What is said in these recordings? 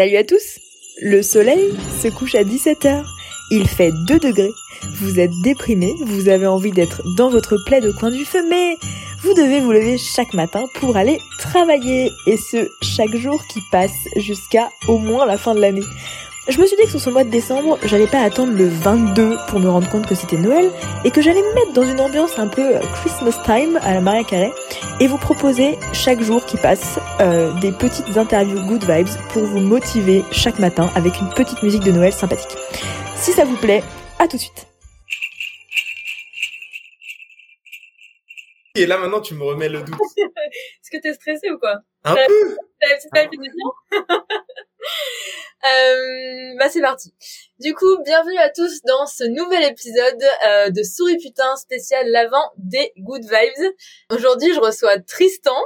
Salut à tous Le soleil se couche à 17h. Il fait 2 degrés. Vous êtes déprimé, vous avez envie d'être dans votre plaid au coin du feu, mais vous devez vous lever chaque matin pour aller travailler. Et ce, chaque jour qui passe jusqu'à au moins la fin de l'année. Je me suis dit que sur ce mois de décembre, j'allais pas attendre le 22 pour me rendre compte que c'était Noël et que j'allais me mettre dans une ambiance un peu euh, Christmas time à la Maria Carré et vous proposer chaque jour qui passe euh, des petites interviews good vibes pour vous motiver chaque matin avec une petite musique de Noël sympathique. Si ça vous plaît, à tout de suite. Et là maintenant tu me remets le doute. Est-ce que t'es stressé ou quoi? Un peu. T'as une petite euh, bah c'est parti. Du coup, bienvenue à tous dans ce nouvel épisode euh, de Souris Putain spécial l'avant des Good Vibes. Aujourd'hui, je reçois Tristan.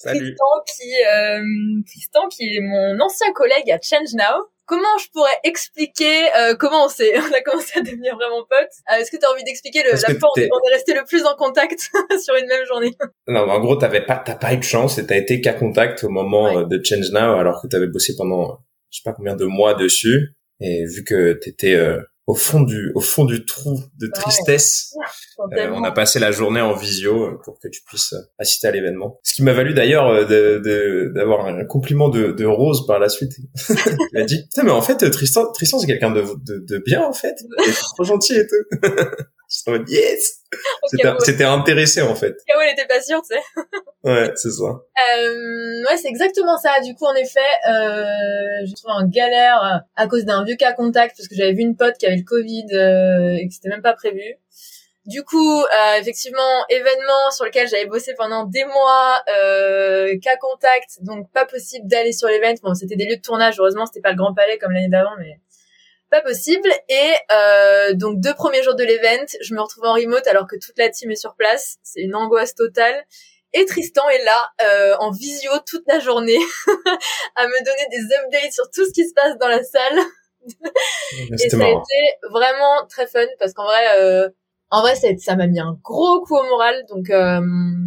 Salut. Tristan qui euh, Tristan qui est mon ancien collègue à Change Now. Comment je pourrais expliquer euh, comment on s'est on a commencé à devenir vraiment potes euh, Est-ce que tu as envie d'expliquer le, la que fois où on est resté le plus en contact sur une même journée? Non, mais en gros, t'avais pas, t'as pas eu de chance et t'as été qu'à contact au moment Ouais. euh, de Change Now, alors que t'avais bossé pendant, je sais pas combien de mois dessus. Et vu que t'étais euh, au fond du, au fond du trou de tristesse, euh, Tellement. on a passé la journée en visio euh, pour que tu puisses euh, assister à l'événement. Ce qui m'a valu d'ailleurs euh, de, de- d'avoir un compliment de, de Rose par la suite. Il m'a dit, putain, mais en fait, euh, Tristan, Tristan, c'est quelqu'un de, de, de bien, en fait. Il est trop gentil et tout. J'étais en mode, yes! C'était, intéressé, en fait. où elle était pas sûre, tu sais. Ouais, c'est ça. Euh, ouais, c'est exactement ça. Du coup, en effet, euh, j'ai trouvé en galère euh, à cause d'un vieux cas contact parce que j'avais vu une pote qui avait le Covid euh, et que c'était même pas prévu. Du coup, euh, effectivement, événement sur lequel j'avais bossé pendant des mois, euh, cas contact, donc pas possible d'aller sur l'event. Bon, c'était des lieux de tournage, heureusement, c'était pas le Grand Palais comme l'année d'avant, mais pas possible. Et euh, donc deux premiers jours de l'event, je me retrouve en remote alors que toute la team est sur place. C'est une angoisse totale. Et Tristan est là euh, en visio toute la journée à me donner des updates sur tout ce qui se passe dans la salle. Et ça a été vraiment très fun parce qu'en vrai, euh, en vrai, ça ça m'a mis un gros coup au moral. Donc, euh,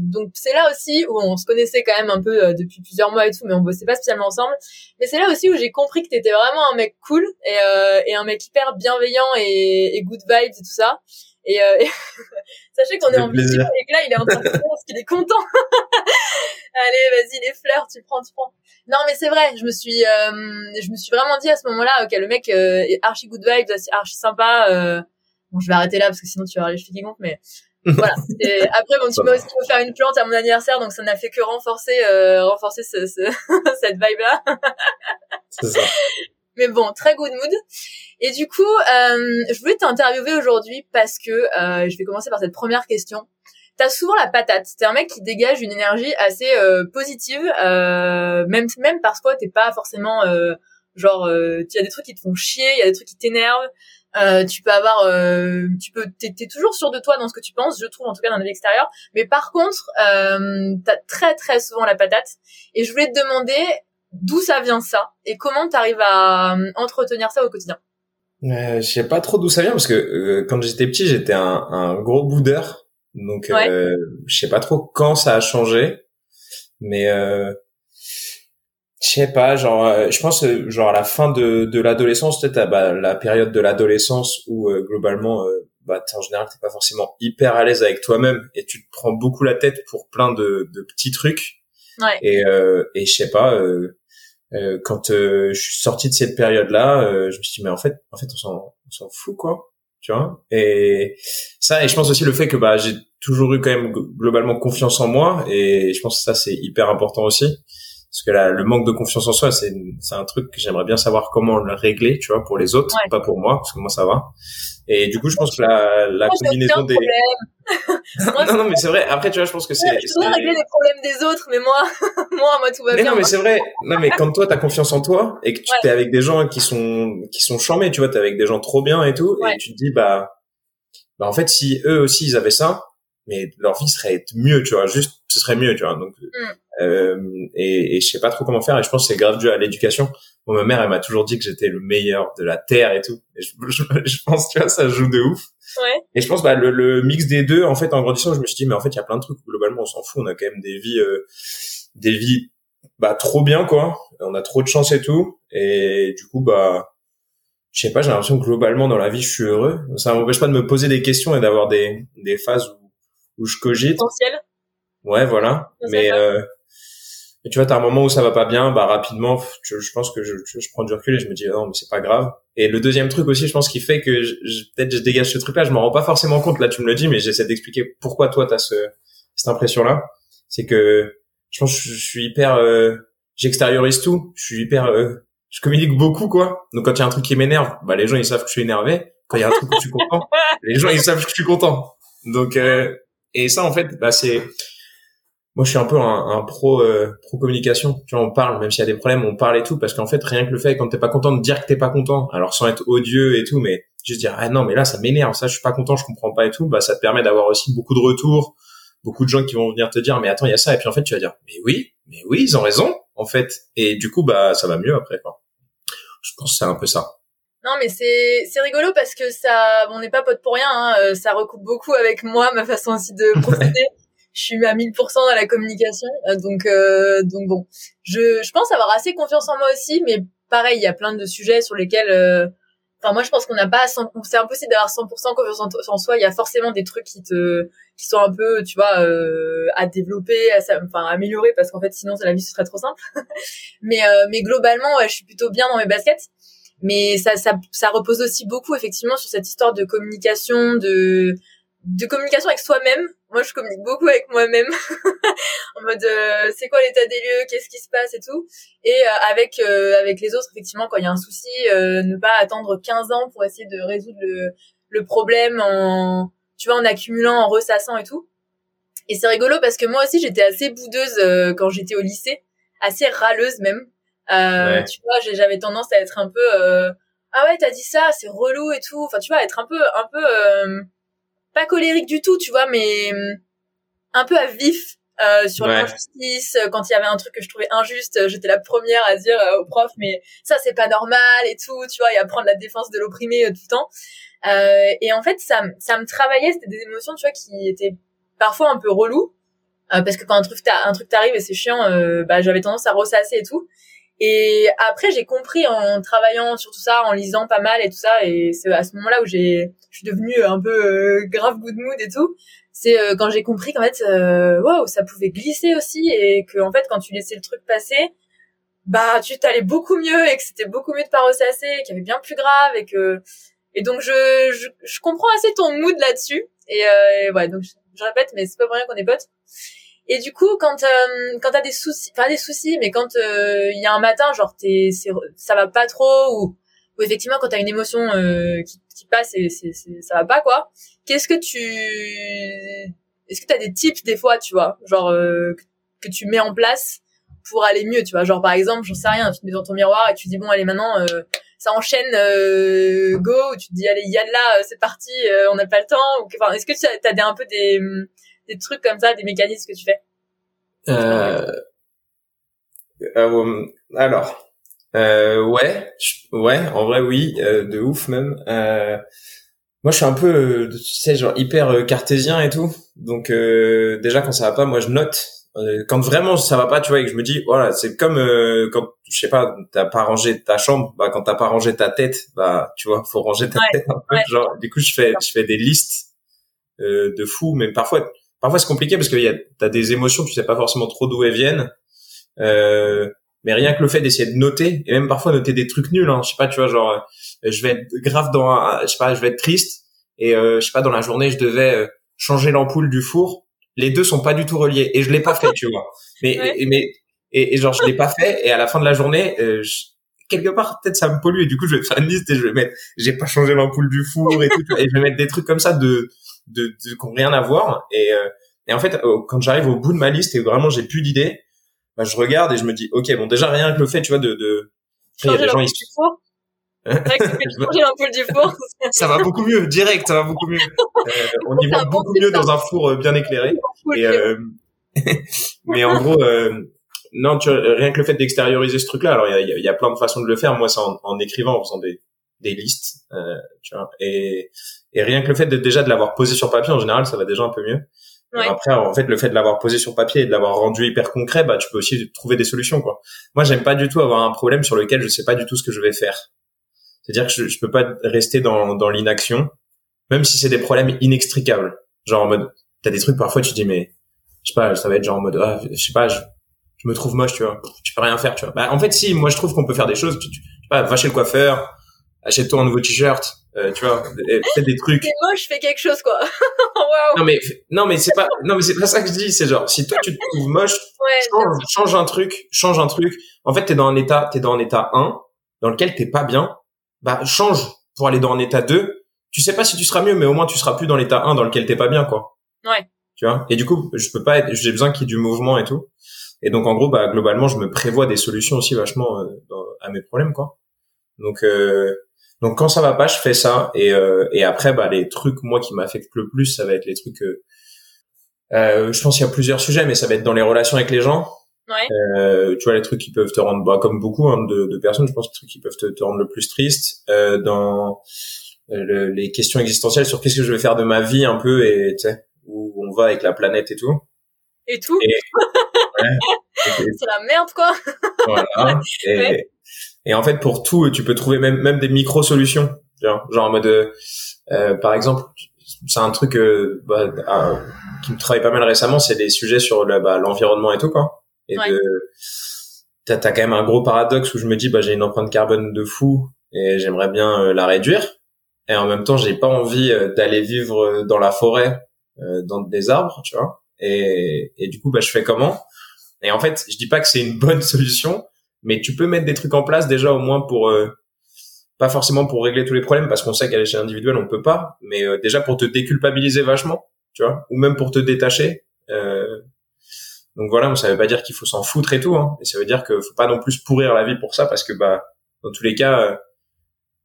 donc c'est là aussi où on se connaissait quand même un peu euh, depuis plusieurs mois et tout, mais on bossait pas spécialement ensemble. Mais c'est là aussi où j'ai compris que t'étais vraiment un mec cool et, euh, et un mec hyper bienveillant et, et good vibes et tout ça. Et, euh, et sachez qu'on est en plaisir. et que là, il est en train de parce qu'il est content. Allez, vas-y, les fleurs, tu prends, tu prends. Non, mais c'est vrai, je me suis, euh, je me suis vraiment dit à ce moment-là, ok, le mec euh, est archi good vibes, archi sympa. Bon, je vais arrêter là parce que sinon tu vas avoir les chevilles qui gonflent, mais voilà. Et après, bon, tu m'as aussi offert une plante à mon anniversaire, donc ça n'a fait que renforcer, euh, renforcer ce, ce- cette vibe-là. C'est ça. Mais bon, très good mood. Et du coup, euh, je voulais t'interviewer aujourd'hui parce que euh, je vais commencer par cette première question. T'as souvent la patate. T'es un mec qui dégage une énergie assez euh, positive, euh, même même parfois t'es pas forcément euh, genre, il y a des trucs qui te font chier, il y a des trucs qui t'énervent. Euh, tu peux avoir, euh, tu peux, t'es, t'es toujours sûr de toi dans ce que tu penses, je trouve en tout cas d'un avis extérieur. Mais par contre, euh, t'as très très souvent la patate. Et je voulais te demander d'où ça vient ça et comment t'arrives à euh, entretenir ça au quotidien. Euh, je sais pas trop d'où ça vient parce que euh, quand j'étais petit, j'étais un, un gros boudeur. Donc Ouais. euh, je sais pas trop quand ça a changé, mais euh, je sais pas, genre euh, je pense euh, genre à la fin de de l'adolescence, peut-être à bah, la période de l'adolescence où euh, globalement euh, bah en général t'es pas forcément hyper à l'aise avec toi-même et tu te prends beaucoup la tête pour plein de de petits trucs. Ouais. Et euh, et je sais pas euh, euh, quand euh, je suis sorti de cette période-là, euh, je me suis dit mais en fait, en fait on s'en on s'en fout quoi, tu vois? Et ça et je pense aussi le fait que bah j'ai toujours eu quand même gl- globalement confiance en moi et je pense que ça c'est hyper important aussi parce que là, le manque de confiance en soi c'est c'est un truc que j'aimerais bien savoir comment le régler, tu vois, pour les autres, Ouais. pas pour moi parce que moi ça va. Et du coup je pense que la la Moi, combinaison des. Moi, non non mais c'est vrai après tu vois je pense que c'est je c'est- régler les problèmes des autres, mais moi, moi, moi, tout va mais bien. non, mais c'est vrai. Non, mais quand toi, t'as confiance en toi et que tu Ouais. t'es avec des gens qui sont qui sont charmés, tu vois, t'es avec des gens trop bien et tout, Ouais. et tu te dis bah bah en fait si eux aussi ils avaient ça, mais leur vie serait mieux, tu vois, juste ce serait mieux, tu vois. Donc Mm. Euh, et, et je sais pas trop comment faire et je pense que c'est grave dû à l'éducation. Moi, ma mère, elle m'a toujours dit que j'étais le meilleur de la terre et tout. Et je, je, je pense, tu vois, ça joue de ouf. Ouais. Et je pense bah le, le mix des deux, en fait, en grandissant, je me suis dit mais en fait il y a plein de trucs où, globalement on s'en fout, on a quand même des vies, euh, des vies bah trop bien quoi. On a trop de chance et tout. Et du coup bah je sais pas, j'ai l'impression que globalement dans la vie je suis heureux. Ça m'empêche pas de me poser des questions et d'avoir des des phases où, où je cogite. Potentiel. Ouais voilà. Mais euh, et tu vois, t'as un moment où ça va pas bien, bah rapidement, je, je pense que je, je, prends du recul et je me dis non mais c'est pas grave. Et le deuxième truc aussi, je pense qui fait que je, peut-être je dégage ce truc-là, je m'en rends pas forcément compte. Là, tu me le dis, mais j'essaie d'expliquer pourquoi toi t'as ce cette impression-là. C'est que je pense que je suis hyper, euh, j'extériorise tout. Je suis hyper, euh, je communique beaucoup quoi. Donc quand il y a un truc qui m'énerve, bah les gens ils savent que je suis énervé. Quand il y a un truc où je suis content, les gens ils savent que je suis content. Donc euh, et ça en fait, bah c'est moi je suis un peu un, un pro euh, pro communication tu vois on parle même s'il y a des problèmes on parle et tout parce qu'en fait rien que le fait quand t'es pas content de dire que t'es pas content alors sans être odieux et tout mais juste dire ah non mais là ça m'énerve ça je suis pas content je comprends pas et tout bah ça te permet d'avoir aussi beaucoup de retours beaucoup de gens qui vont venir te dire mais attends il y a ça et puis en fait tu vas dire mais oui mais oui ils ont raison en fait. Et du coup bah ça va mieux après quoi. Je pense que c'est un peu ça. Non, mais c'est c'est rigolo parce que ça, on n'est pas potes pour rien. Hein, euh, ça recoupe beaucoup avec moi, ma façon aussi de procéder je suis à 1000% dans la communication. Euh, donc, euh, donc bon, je, je pense avoir assez confiance en moi aussi, mais pareil, il y a plein de sujets sur lesquels, euh, enfin moi je pense qu'on n'a pas, c'est impossible d'avoir 100% confiance en, soi. Il y a forcément des trucs qui te, qui sont un peu, tu vois, à développer, à, enfin à améliorer, parce qu'en fait sinon la vie ce serait trop simple. mais, mais globalement, ouais, je suis plutôt bien dans mes baskets mais ça, ça, ça repose aussi beaucoup effectivement sur cette histoire de communication, de de communication avec soi-même. Moi, je communique beaucoup avec moi-même en mode euh, c'est quoi l'état des lieux, qu'est-ce qui se passe et tout? Et euh, avec euh, avec les autres, effectivement, quand il y a un souci, ne pas attendre 15 ans pour essayer de résoudre le, le problème en tu vois en accumulant, en ressassant et tout. Et c'est rigolo parce que moi aussi, j'étais assez boudeuse quand j'étais au lycée, assez râleuse même. Tu vois, j'avais tendance à être un peu ah ouais, t'as dit ça, c'est relou et tout. Enfin, tu vois, être un peu un peu pas colérique du tout, tu vois, mais hum, un peu à vif euh, sur l'injustice. Euh, quand il y avait un truc que je trouvais injuste, euh, j'étais la première à dire au prof, mais ça c'est pas normal et tout, tu vois, et à prendre la défense de l'opprimé tout le temps. et en fait, ça, ça me travaillait, c'était des émotions, tu vois, qui étaient parfois un peu relou, parce que quand un truc un truc t'arrive et c'est chiant, bah j'avais tendance à ressasser et tout. Et après, j'ai compris en travaillant sur tout ça, en lisant pas mal et tout ça, et c'est à ce moment-là où j'ai, je suis devenue un peu euh, grave good mood et tout. C'est euh, quand j'ai compris qu'en fait, euh, waouh, ça pouvait glisser aussi, et que en fait, quand tu laissais le truc passer, bah, tu t'allais beaucoup mieux, et que c'était beaucoup mieux de pas ressasser, qu'il y avait bien plus grave, et que, et donc je, je, je comprends assez ton mood là-dessus. Et, euh, ouais, donc je, je répète, mais c'est pas pour rien qu'on est potes. Et du coup, quand euh, quand t'as des soucis, pas des soucis, mais quand euh, il y a un matin, genre t'es, ça va pas trop, ou, ou effectivement quand t'as une émotion euh, qui, qui passe et c'est, ça va pas quoi. Qu'est-ce que tu, est-ce que t'as des tips des fois, tu vois, genre euh, que tu mets en place pour aller mieux, tu vois, genre par exemple, j'en sais rien, tu te mets dans ton miroir et tu dis bon allez maintenant ça enchaîne go, ou tu te dis allez y a là, c'est parti, on n'a pas le temps, enfin est-ce que tu des, un peu des des trucs comme ça, des mécanismes que tu fais? Euh... Euh, alors, euh, ouais, ouais, en vrai oui, euh, de ouf même. Euh, moi, je suis un peu, euh, tu sais, genre hyper cartésien et tout. Donc déjà quand ça va pas, moi je note. quand vraiment ça va pas, tu vois, et que je me dis, voilà, c'est comme quand je sais pas, t'as pas rangé ta chambre, bah quand t'as pas rangé ta tête, bah tu vois, faut ranger ta tête un peu. Genre, du coup, je fais, je fais des listes de fou, mais parfois parfois c'est compliqué parce que y a t'as des émotions tu sais pas forcément trop d'où elles viennent. Euh, mais rien que le fait d'essayer de noter et même parfois noter des trucs nuls hein, je sais pas tu vois genre euh, je vais être grave dans je sais pas je vais être triste et euh, je sais pas dans la journée je devais euh, changer l'ampoule du four. Les deux sont pas du tout reliés et je l'ai pas fait tu vois. Mais et, mais et, et, genre je l'ai pas fait et à la fin de la journée quelque part peut-être ça me pollue et du coup je vais faire une liste et je vais mettre j'ai pas changé l'ampoule du four et tout et je vais mettre des trucs comme ça de de, de qui n'ont rien à voir. Et, euh, et en fait, euh, quand j'arrive au bout de ma liste et vraiment j'ai plus d'idées, bah, je regarde et je me dis, ok, bon déjà rien que le fait, tu vois, de, de... il y a des gens ici. ça va beaucoup mieux, direct, ça va beaucoup mieux. Euh, on y va beaucoup mieux dans un four bien éclairé. Et, euh, mais en gros, euh, non, tu vois, rien que le fait d'extérioriser ce truc-là. Alors, il y a, y a, plein de façons de le faire. Moi, c'est en, en, écrivant, en faisant des, des listes, euh, tu vois. Et, et rien que le fait de déjà de l'avoir posé sur papier, en général, ça va déjà un peu mieux. Ouais. Après, en fait, le fait de l'avoir posé sur papier et de l'avoir rendu hyper concret, bah, tu peux aussi trouver des solutions, quoi. Moi, j'aime pas du tout avoir un problème sur lequel je sais pas du tout ce que je vais faire. C'est-à-dire que je, je peux pas rester dans, dans l'inaction, même si c'est des problèmes inextricables. Genre en mode, t'as des trucs parfois tu te dis mais, je sais pas, ça va être genre en mode, ah, je sais pas, je, je me trouve moche, tu vois, tu peux rien faire, tu vois. Bah, en fait, si, moi je trouve qu'on peut faire des choses. Tu, tu, je sais pas, va chez le coiffeur, achète-toi un nouveau t-shirt, euh, tu vois, fais des trucs. C'est moche, fais quelque chose, quoi. Waouh. Non mais non mais c'est pas non mais c'est pas ça que je dis c'est genre si toi tu te trouves moche Ouais. change, change un truc change un truc en fait t'es dans un état t'es dans un état 1 dans lequel t'es pas bien bah change pour aller dans un état 2 tu sais pas si tu seras mieux mais au moins tu seras plus dans l'état 1 dans lequel t'es pas bien quoi Ouais. tu vois? Et du coup je peux pas être j'ai besoin qu'il y ait du mouvement et tout et donc en gros bah globalement je me prévois des solutions aussi vachement euh, dans- à mes problèmes quoi donc euh, donc quand ça va pas, je fais ça et euh, et après bah les trucs moi qui m'affectent le plus, ça va être les trucs euh, euh, je pense qu'il y a plusieurs sujets mais ça va être dans les relations avec les gens. Ouais. Euh, tu vois les trucs qui peuvent te rendre bah comme beaucoup hein, de, de personnes, je pense les trucs qui peuvent te, te rendre le plus triste euh, dans euh, le- les questions existentielles sur qu'est-ce que je vais faire de ma vie un peu et tu sais où on va avec la planète et tout. Et tout. Et- Et- C'est la merde, quoi. voilà. Et, Ouais. Et en fait, pour tout, tu peux trouver même même des micro solutions. Genre, genre en mode, euh, euh, par exemple, c'est un truc euh, bah, euh, qui me travaille pas mal récemment, c'est des sujets sur la- bah, l'environnement et tout quoi. Et Ouais. de, t'as as quand même un gros paradoxe où je me dis, bah j'ai une empreinte carbone de fou et j'aimerais bien la réduire. Et en même temps, j'ai pas envie d'aller vivre dans la forêt, euh, dans des arbres, tu vois. Et, et du coup, bah je fais comment? Et en fait, je dis pas que c'est une bonne solution, mais tu peux mettre des trucs en place déjà au moins pour euh, pas forcément pour régler tous les problèmes parce qu'on sait qu'à l'échelle individuelle on peut pas, mais euh, déjà pour te déculpabiliser vachement, tu vois, ou même pour te détacher. Euh, donc voilà, ça veut pas dire qu'il faut s'en foutre et tout, hein, mais ça veut dire que faut pas non plus pourrir la vie pour ça parce que bah dans tous les cas, euh,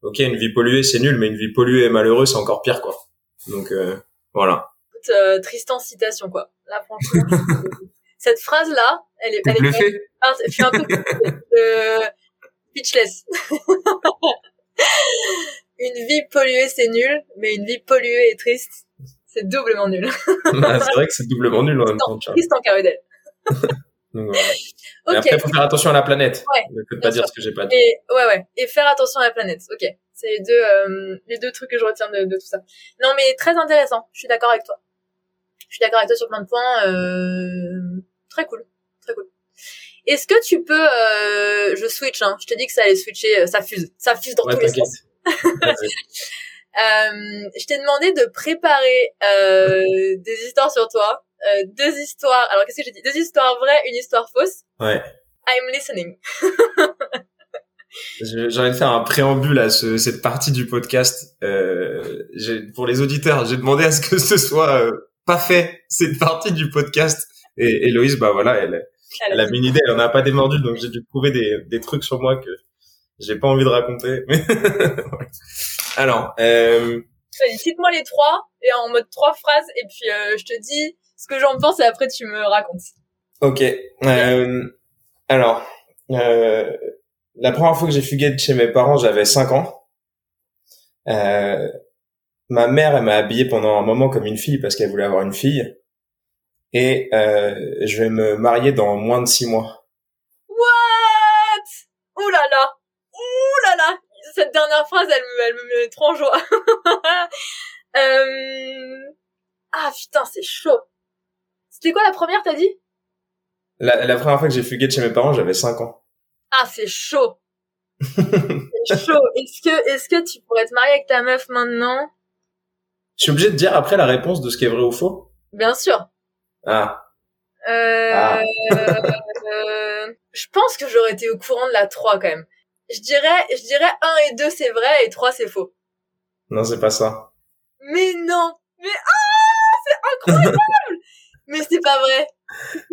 ok, une vie polluée c'est nul, mais une vie polluée et malheureuse c'est encore pire quoi. Donc euh, voilà. Écoute, euh, Tristan citation, quoi. Là, franchement. Cette phrase-là, elle est, elle est, Ah, je suis un peu euh, speechless. une vie polluée, c'est nul, mais une vie polluée et triste, c'est doublement nul. Bah, c'est vrai que c'est doublement nul en même temps. tu vois. Tristan Carudel. Donc, voilà. Mais Ok. après, faut faire attention à la planète. Ouais, Ne peux pas dire ce que j'ai pas dit. Et ouais, ouais. Et faire attention à la planète. Ok. C'est les deux, euh, les deux trucs que je retiens de, de tout ça. Non, mais très intéressant. Je suis d'accord avec toi. Je suis d'accord avec toi sur plein de points. Euh... Très cool. Très cool. Est-ce que tu peux, euh... je switch, hein. Je te dis que ça allait switcher, euh, ça fuse. Ça fuse dans Ouais, tous les sens. Euh, je t'ai demandé de préparer euh, des histoires sur toi. Euh, deux histoires. Alors, qu'est-ce que j'ai dit? Deux histoires vraies, une histoire fausse. Ouais. I'm listening. J'ai envie de faire un préambule à ce, cette partie du podcast. Euh, pour les auditeurs, j'ai demandé à ce que ce soit euh, pas fait cette partie du podcast. Et Héloïse, bah voilà, elle, elle a mis une idée, elle en a pas démordu, donc j'ai dû trouver des, des trucs sur moi que j'ai pas envie de raconter. Alors, euh, cite-moi les trois, et en mode trois phrases, et puis euh, je te dis ce que j'en pense, et après tu me racontes. Ok. Euh, alors, euh, la première fois que j'ai fugué de chez mes parents, j'avais 5 ans. Euh, ma mère, elle m'a habillé pendant un moment comme une fille parce qu'elle voulait avoir une fille. Et euh, je vais me marier dans moins de 6 mois. What? Ouh là là Ouh là là Cette dernière phrase, elle me, elle me met trop en joie. euh... Ah putain, c'est chaud. C'était quoi la première, t'as dit? La, la première fois que j'ai fugué de chez mes parents, j'avais 5 ans. Ah, c'est chaud. c'est chaud. Est-ce que, est-ce que tu pourrais te marier avec ta meuf maintenant? Je suis obligé de dire après la réponse de ce qui est vrai ou faux Bien sûr. Ah, Euh, Ah. euh, je pense que j'aurais été au courant de la 3 quand même. Je dirais, je dirais 1 et 2 c'est vrai et 3 c'est faux. non, c'est pas ça. Mais non Mais ah C'est incroyable Mais c'est pas vrai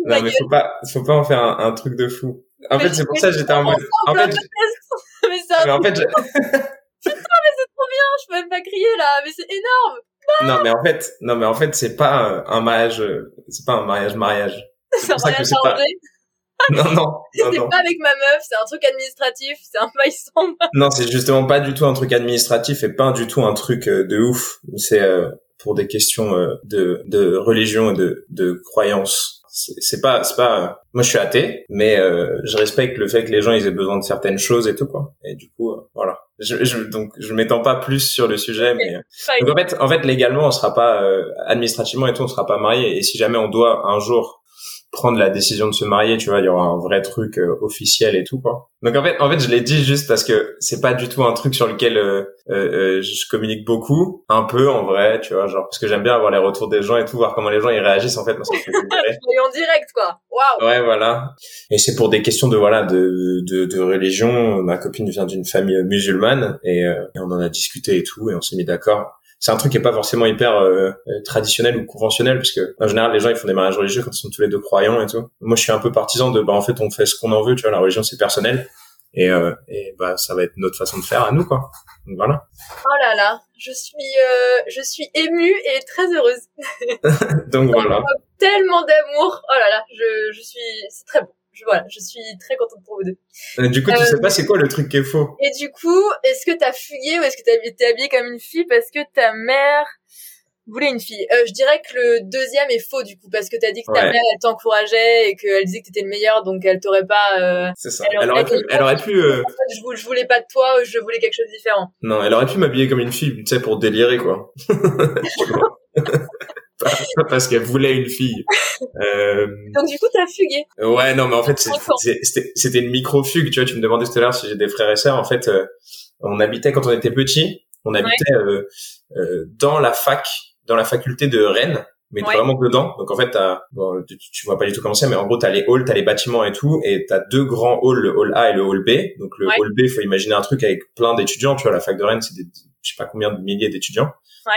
Non, mais gueule. faut pas, faut pas en faire un, un truc de fou. En Mais fait, c'est pour mais ça que j'étais en mode. En fait, je- Mais c'est un mais en fait, je- je peux même pas crier là, mais c'est énorme non, mais en fait, non, mais en fait, c'est pas un mariage, c'est pas un mariage mariage. C'est un mariage c'est pas- Non, non, non, c'est pas avec ma meuf, c'est un truc administratif, c'est un sans Non, c'est justement pas du tout un truc administratif et pas du tout un truc euh, de ouf. C'est, euh, pour des questions euh, de, de religion et de, de croyance. C'est pas, c'est pas. Moi, je suis athée, mais euh, je respecte le fait que les gens ils aient besoin de certaines choses et tout quoi. Et du coup, euh, voilà. Je, je, donc, je m'étends pas plus sur le sujet, mais donc, en fait, en fait, légalement, on sera pas administrativement et tout, on sera pas marié. Et si jamais on doit un jour prendre la décision de se marier, tu vois, il y aura un vrai truc euh, officiel et tout quoi. Donc en fait, en fait, je l'ai dit juste parce que c'est pas du tout un truc sur lequel euh, euh, euh, je communique beaucoup, un peu en vrai, tu vois, genre parce que j'aime bien avoir les retours des gens et tout, voir comment les gens ils réagissent en fait. Moi, ça me fait en direct quoi. Waouh. Ouais, voilà. Et c'est pour des questions de voilà de de, de religion. Ma copine vient d'une famille musulmane et, et on en a discuté et tout et on s'est mis d'accord c'est un truc qui est pas forcément hyper euh, euh, traditionnel ou conventionnel parce que en général les gens ils font des mariages religieux quand ils sont tous les deux croyants et tout. Moi je suis un peu partisan de bah en fait on fait ce qu'on en veut, tu vois, la religion c'est personnel et euh, et bah ça va être notre façon de faire à nous quoi. Donc voilà. Oh là là, je suis euh, je suis émue et très heureuse. Donc voilà. Tellement d'amour. Oh là là, je je suis c'est très beau voilà, je suis très contente pour vous deux. Euh, du coup, tu sais euh, pas c'est quoi le truc qui est faux. Et du coup, est-ce que t'as fugué ou est-ce que t'as été habillée comme une fille parce que ta mère voulait une fille? Euh, Je dirais que le deuxième est faux du coup parce que t'as dit que ta mère elle t'encourageait et qu'elle disait que t'étais le meilleur donc elle t'aurait pas. c'est ça. Elle, aurait pu. Elle aurait pu. je, je voulais pas de toi, je voulais quelque chose de différent. Non, elle aurait pu m'habiller comme une fille, tu sais, pour délirer quoi. parce qu'elle voulait une fille. Euh... Donc du coup, t'as fugué. Ouais, non, mais en fait, c'était une micro-fugue. Tu vois, tu me demandais tout à l'heure si j'ai des frères et sœurs. En fait, euh, on habitait quand on était petit. On habitait euh, euh, dans la fac, dans la faculté de Rennes, mais vraiment dedans. Donc en fait, bon, tu, tu, vois pas du tout comment c'est, mais en gros, t'as les halls, t'as les bâtiments et tout, et t'as deux grands halls, le hall A et le hall B. Donc le hall B, faut imaginer un truc avec plein d'étudiants. Tu vois, la fac de Rennes, c'est des, je sais pas combien de milliers d'étudiants.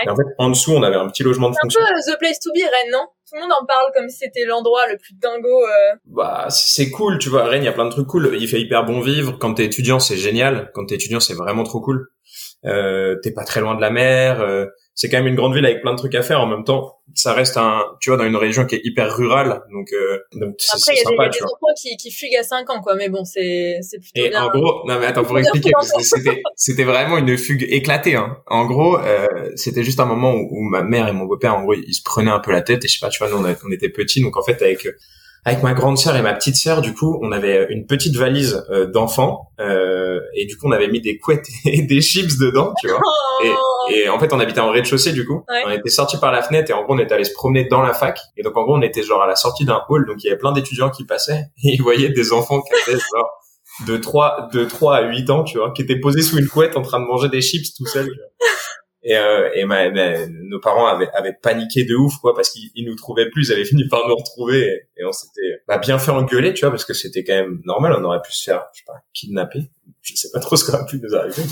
Et en fait, en dessous, on avait un petit logement de fonction. C'est un peu the place to be, Rennes, non? Tout le monde en parle comme si c'était l'endroit le plus dingo. Euh... Bah, c'est cool, tu vois. Rennes, il y a plein de trucs cool. Il fait hyper bon vivre. Quand t'es étudiant, c'est génial. Quand t'es étudiant, c'est vraiment trop cool. Euh, t'es pas très loin de la mer. Euh, c'est quand même une grande ville avec plein de trucs à faire. En même temps, ça reste un, tu vois, dans une région qui est hyper rurale, donc euh, donc c'est Après, il y a des, des enfants qui, qui fuguent à 5 ans, quoi. Mais bon, c'est c'est plutôt Et bien. en gros, non mais attends pour expliquer, parce que c'était c'était vraiment une fugue éclatée. Hein. En gros, euh, c'était juste un moment où, où, ma mère et mon beau-père, en gros, ils se prenaient un peu la tête. Et je sais pas, tu vois, nous on, on était petits, donc en fait avec avec ma grande sœur et ma petite sœur, du coup, on avait une petite valise euh, d'enfants euh, et du coup, on avait mis des couettes et des chips dedans, tu vois. Et, oh. Et en fait, on habitait en rez-de-chaussée, du coup. On était sortis par la fenêtre et en gros, on était allé se promener dans la fac. Et donc, en gros, on était genre à la sortie d'un hall, donc il y avait plein d'étudiants qui passaient et ils voyaient des enfants qui étaient genre de 3 de 3 à 8 ans, tu vois, qui étaient posés sous une couette en train de manger des chips tout seuls. Et, euh, et ma, nos parents avaient, avaient paniqué de ouf, quoi, parce qu'ils nous trouvaient plus, ils avaient fini par nous retrouver, et, on s'était bah, bien fait engueuler, tu vois, parce que c'était quand même normal, on aurait pu se faire, je sais pas, kidnapper. Je sais pas trop ce qui aurait pu nous arriver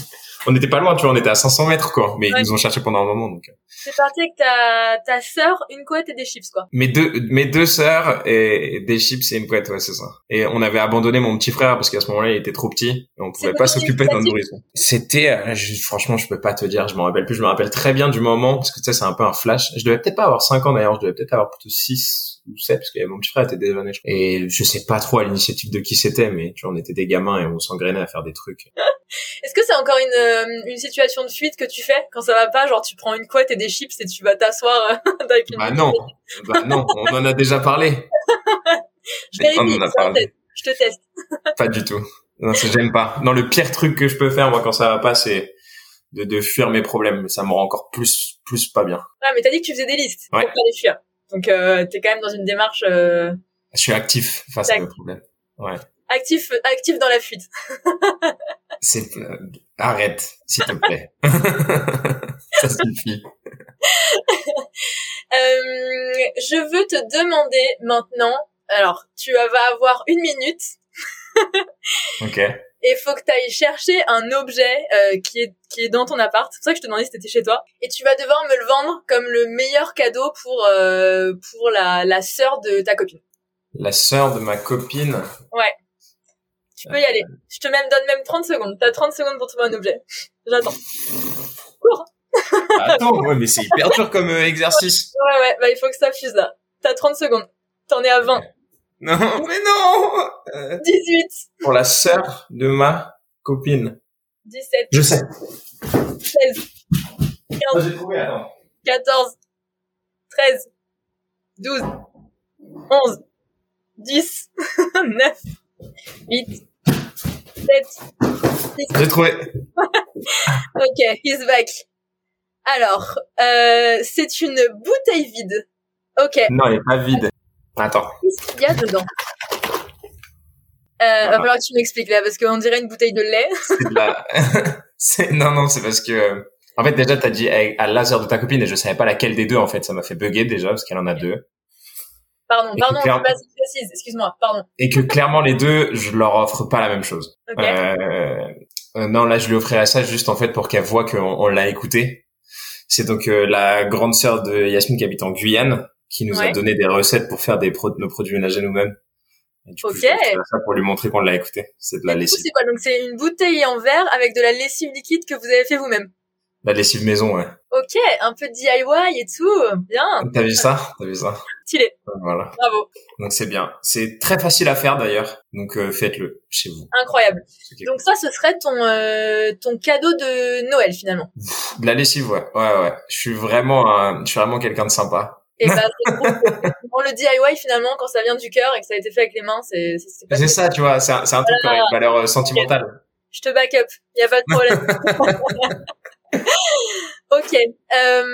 on n'était pas loin, tu vois, on était à 500 mètres, quoi. Mais ils nous ont cherché pendant un moment, donc. C'est parti avec ta, ta sœur, une couette et des chips, quoi. Mes deux, mes deux sœurs et des chips et une couette, ouais, c'est ça. Et on avait abandonné mon petit frère parce qu'à ce moment-là, il était trop petit et on pouvait pas s'occuper d'un nourrisson. C'était, euh, franchement, je peux pas te dire, je m'en rappelle plus, je me rappelle très bien du moment parce que tu sais, c'est un peu un flash. Je devais peut-être pas avoir 5 ans d'ailleurs, je devais peut-être avoir plutôt 6 ou 7 parce que mon petit frère était déjà né. Et je sais pas trop à l'initiative de qui c'était, mais tu vois, on était des gamins et on s'engrainait à faire des trucs. Est-ce que c'est encore une, euh, une situation de fuite que tu fais? Quand ça va pas Genre tu prends une couette et des chips et tu vas t'asseoir euh, avec une Bah non, bah non, on en a déjà parlé. je on en a parlé. Je te teste. pas du tout. Non, j'aime pas. Non, le pire truc que je peux faire moi quand ça va pas, c'est de, de fuir mes problèmes. Ça me rend encore plus plus pas bien. Ah mais t'as dit que tu faisais des listes pour pas les fuir. Donc euh, t'es quand même dans une démarche. Euh... Je suis actif face à mes problèmes. Ouais. Actif, actif dans la fuite. C'est euh, arrête, s'il te plaît. Ça suffit. euh, je veux te demander maintenant. Alors, tu vas avoir une minute. ok. Et faut que tu ailles chercher un objet euh, qui est qui est dans ton appart. C'est pour ça que je te demandais si c'était chez toi. Et tu vas devoir me le vendre comme le meilleur cadeau pour euh, pour la la sœur de ta copine. La sœur de ma copine. Ouais. Tu peux y aller. Je te même, donne même 30 secondes. T'as 30 secondes pour trouver un objet. J'attends. Cours. Attends, ouais, mais c'est hyper dur comme euh, exercice. Ouais, ouais, bah il faut que ça fuse là. T'as 30 secondes. T'en es à 20. Non, mais non 18. Euh, pour la sœur de ma copine. 17. Je sais. 16. 15. J'ai trouvé, attends. 14, 13, 12, 11, 10, 9, 8, 7, 6. J'ai trouvé. Ok, he's back. Alors, euh, c'est une bouteille vide. Ok, Non, elle est pas vide. Attends. qu'est-ce qu'il y a dedans euh, Va falloir que tu m'expliques là, parce qu'on dirait une bouteille de lait. C'est de la... Non, non, c'est parce que... euh, En fait, déjà, t'as dit à laser de ta copine et je savais pas laquelle des deux, en fait. Ça m'a fait bugger déjà parce qu'elle en a deux. Pardon, Et pardon, clair- je suis pas assez précise, excuse-moi, pardon. Et que clairement, les deux, je leur offre pas la même chose. Ok, Euh, euh, non, là, je lui offrirai ça juste en fait pour qu'elle voit qu'on on l'a écouté. C'est donc euh, la grande sœur de Yasmine qui habite en Guyane qui nous a donné des recettes pour faire des pro- nos produits ménagers nous-mêmes. Et du coup, Ok. je ça pour lui montrer qu'on l'a écouté. C'est de la lessive. c'est quoi? Donc c'est une bouteille en verre avec de la lessive liquide que vous avez fait vous-même? La lessive maison, ouais. Ok, un peu DIY et tout, bien, T'as vu ça? T'as vu ça? Stylé, Voilà. bravo, Donc c'est bien. C'est très facile à faire d'ailleurs. Donc euh, faites-le chez vous. incroyable. Donc ça, ce serait ton euh, ton cadeau de Noël finalement. De la lessive, ouais, ouais, ouais. Je suis vraiment, un- je suis vraiment quelqu'un de sympa. Et bah, cool. Le DIY finalement, quand ça vient du cœur et que ça a été fait avec les mains, c'est c'est- c'est pas. C'est ça, tu vois. C'est un, un truc aurait une valeur euh, sentimentale. Je te back up, y a pas de problème. ok. Euh,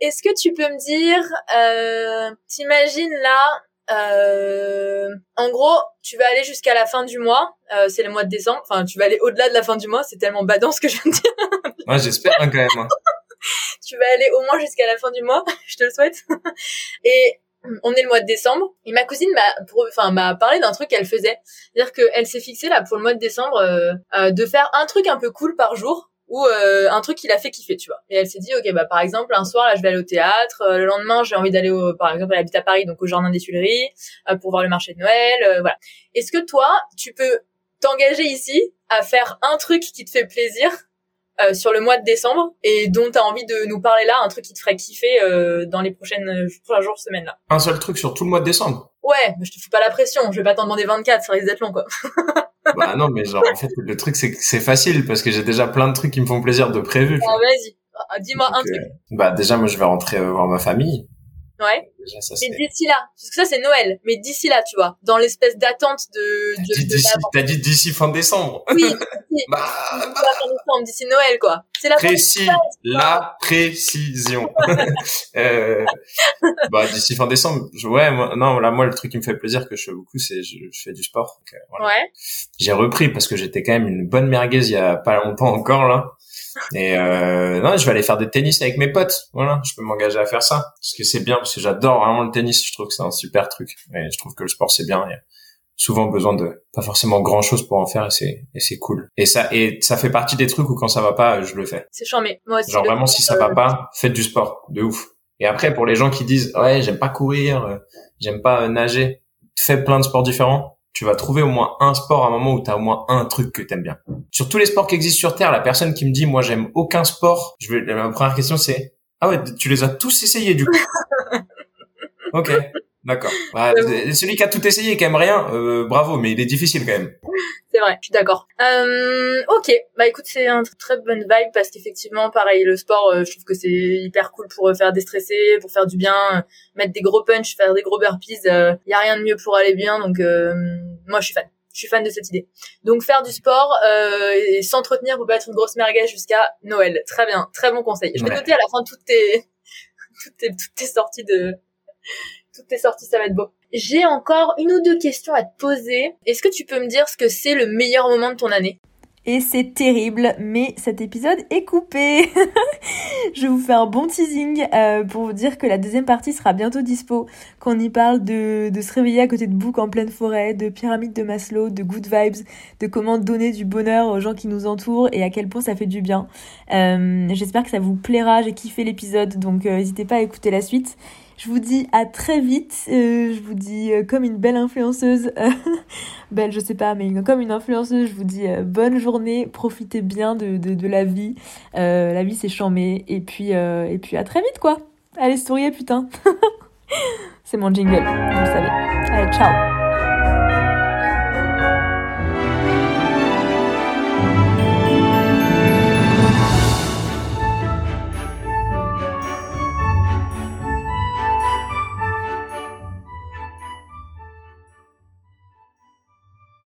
Est-ce que tu peux me dire, euh, t'imagines là, euh, en gros, tu vas aller jusqu'à la fin du mois, euh, c'est le mois de décembre, enfin tu vas aller au-delà de la fin du mois, c'est tellement badant ce que je viens de dire. Ouais, j'espère hein, quand même. Tu vas aller au moins jusqu'à la fin du mois, je te le souhaite. Et on est le mois de décembre et ma cousine m'a enfin m'a parlé d'un truc qu'elle faisait, c'est-à-dire qu'elle s'est fixée là pour le mois de décembre euh, euh, de faire un truc un peu cool par jour ou euh, un truc qui l'a fait kiffer, tu vois. Et elle s'est dit OK bah par exemple un soir là je vais aller au théâtre, euh, le lendemain j'ai envie d'aller au par exemple elle habite à Paris donc au jardin des Tuileries euh, pour voir le marché de Noël, euh, voilà. Est-ce que toi tu peux t'engager ici à faire un truc qui te fait plaisir euh, sur le mois de décembre et dont tu as envie de nous parler là, un truc qui te ferait kiffer euh, dans les prochaines euh, prochains jours, semaines là. Un seul truc sur tout le mois de décembre. Ouais, mais je te fous pas la pression, je vais pas t'en demander 24, ça risque d'être long quoi. bah non, mais genre en fait le truc c'est que c'est facile parce que j'ai déjà plein de trucs qui me font plaisir de prévu. Ah, vas-y, Ah, dis-moi un Donc, truc. euh, bah déjà moi je vais rentrer euh, voir ma famille. Ouais. Déjà ça Mais d'ici là, parce que ça c'est Noël, mais d'ici là, tu vois, dans l'espèce d'attente de, T'as dit d'ici, l'avant. t'as dit d'ici fin décembre. Oui, Bah, d'ici fin décembre, d'ici Noël quoi. C'est la fin précis, la précision. euh, bah d'ici fin décembre, je- ouais, moi, non là moi le truc qui me fait plaisir que je fais beaucoup c'est je, je fais du sport. Donc, euh, voilà. Ouais. J'ai repris parce que j'étais quand même une bonne merguez il y a pas longtemps encore là. Et euh, non, je vais aller faire des tennis avec mes potes. Voilà, je peux m'engager à faire ça parce que c'est bien parce que j'adore vraiment le tennis. Je trouve que c'est un super truc. Et je trouve que le sport c'est bien. Il y a souvent besoin de pas forcément grand chose pour en faire et c'est et c'est cool. Et ça et ça fait partie des trucs où quand ça va pas, je le fais. C'est charmé. Moi aussi. Genre vraiment si ça va pas, faites du sport, de ouf. Et après pour les gens qui disent ouais j'aime pas courir, euh, j'aime pas euh, nager, fais plein de sports différents. Tu vas trouver au moins un sport à un moment où t'as au moins un truc que t'aimes bien. Sur tous les sports qui existent sur Terre, la personne qui me dit moi j'aime aucun sport, je vais ma première question c'est ah ouais tu les as tous essayés du coup. ok. D'accord. Bah, celui qui a tout essayé et qui aime rien, euh, bravo, mais il est difficile quand même. C'est vrai, je suis d'accord. Euh, ok, bah écoute, c'est un tr- très bonne vibe parce qu'effectivement, pareil, le sport, euh, je trouve que c'est hyper cool pour euh, faire déstresser, pour faire du bien, euh, mettre des gros punch, faire des gros burpees. Il y a rien de mieux pour aller bien, donc euh, moi je suis fan. Je suis fan de cette idée. Donc faire du sport euh, et s'entretenir pour pas être une grosse merguez jusqu'à Noël. Très bien, très bon conseil. Je vais Ouais. noter à la fin toutes tes toutes tes toutes tes sorties de toutes tes sorties, ça va être beau. J'ai encore une ou deux questions à te poser. Est-ce que tu peux me dire ce que c'est le meilleur moment de ton année? Et c'est terrible, mais cet épisode est coupé. je vous fais un bon teasing euh, pour vous dire que la deuxième partie sera bientôt dispo, qu'on y parle de, se réveiller à côté de boucs en pleine forêt, de pyramide de Maslow, de good vibes, de comment donner du bonheur aux gens qui nous entourent et à quel point ça fait du bien. Euh, J'espère que ça vous plaira, j'ai kiffé l'épisode, donc euh, n'hésitez pas à écouter la suite. Je vous dis à très vite. euh, je vous dis euh, comme une belle influenceuse, belle je sais pas, mais comme une influenceuse, je vous dis euh, bonne journée, profitez bien de, de, la vie. La vie c'est chambé et puis et puis à très vite quoi. Allez souriez putain. c'est mon jingle, vous le savez. Allez ciao.